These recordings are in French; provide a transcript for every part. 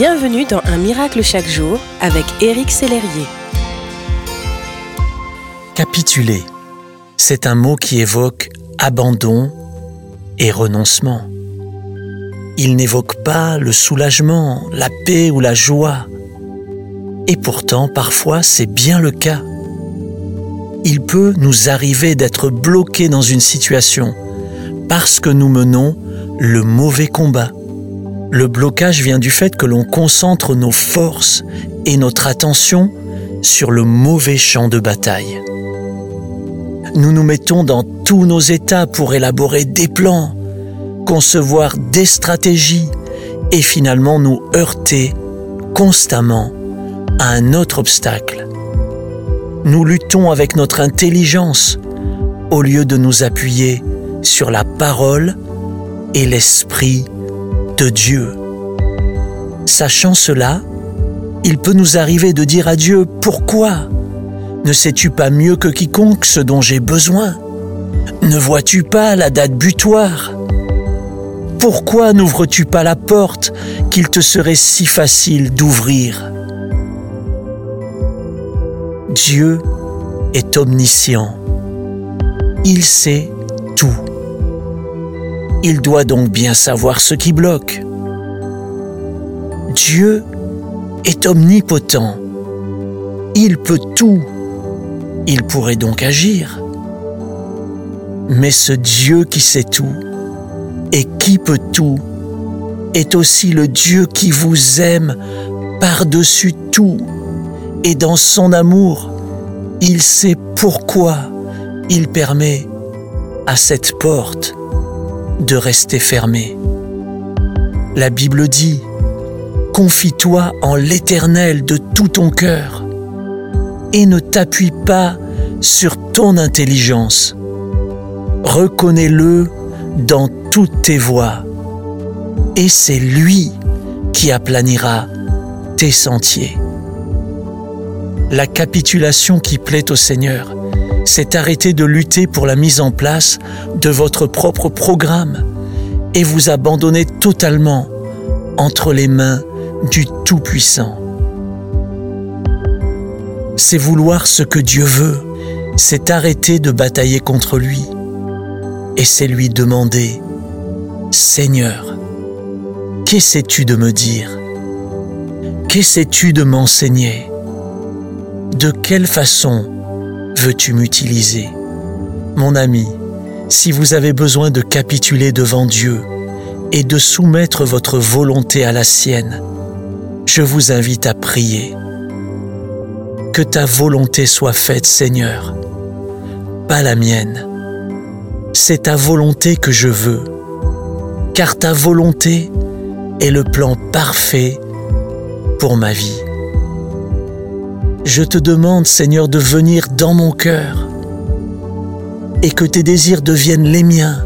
Bienvenue dans Un miracle chaque jour avec Éric Sellerier. Capituler, c'est un mot qui évoque abandon et renoncement. Il n'évoque pas le soulagement, la paix ou la joie. Et pourtant, parfois, c'est bien le cas. Il peut nous arriver d'être bloqués dans une situation parce que nous menons le mauvais combat le blocage vient du fait que l'on concentre nos forces et notre attention sur le mauvais champ de bataille. Nous nous mettons dans tous nos états pour élaborer des plans, concevoir des stratégies et finalement nous heurter constamment à un autre obstacle. Nous luttons avec notre intelligence au lieu de nous appuyer sur la parole et l'esprit Dieu. Sachant cela, il peut nous arriver de dire à Dieu, pourquoi Ne sais-tu pas mieux que quiconque ce dont j'ai besoin? Ne vois-tu pas la date butoir? Pourquoi n'ouvres-tu pas la porte qu'il te serait si facile d'ouvrir? Dieu est omniscient. Il sait tout. Il doit donc bien savoir ce qui bloque. Dieu est omnipotent. Il peut tout. Il pourrait donc agir. Mais ce Dieu qui sait tout et qui peut tout est aussi le Dieu qui vous aime par-dessus tout. Et dans son amour, il sait pourquoi il permet à cette porte de rester fermé. La Bible dit, Confie-toi en l'Éternel de tout ton cœur et ne t'appuie pas sur ton intelligence. Reconnais-le dans toutes tes voies et c'est lui qui aplanira tes sentiers. La capitulation qui plaît au Seigneur c'est arrêter de lutter pour la mise en place de votre propre programme et vous abandonner totalement entre les mains du Tout-Puissant. C'est vouloir ce que Dieu veut, c'est arrêter de batailler contre lui et c'est lui demander, Seigneur, qu'essaies-tu de me dire? Qu'essaies-tu de m'enseigner? De quelle façon veux-tu m'utiliser? Mon ami, si vous avez besoin de capituler devant Dieu et de soumettre votre volonté à la sienne, je vous invite à prier. Que ta volonté soit faite, Seigneur, pas la mienne. C'est ta volonté que je veux, car ta volonté est le plan parfait pour ma vie. Je te demande, Seigneur, de venir dans mon cœur et que tes désirs deviennent les miens.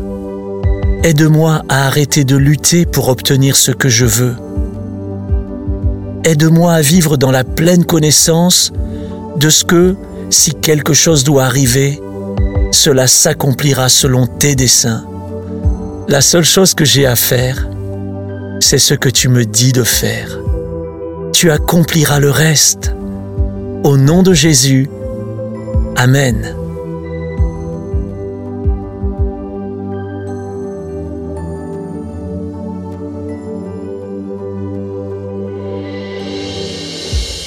Aide-moi à arrêter de lutter pour obtenir ce que je veux. Aide-moi à vivre dans la pleine connaissance de ce que, si quelque chose doit arriver, cela s'accomplira selon tes desseins. La seule chose que j'ai à faire, c'est ce que tu me dis de faire. Tu accompliras le reste. Au nom de Jésus, Amen.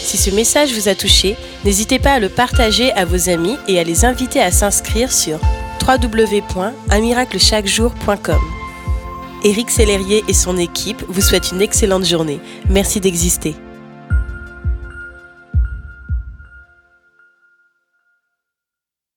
Si ce message vous a touché, n'hésitez pas à le partager à vos amis et à les inviter à s'inscrire sur www.unmiraclechaquejour.com. Éric Sellerier et son équipe vous souhaitent une excellente journée. Merci d'exister.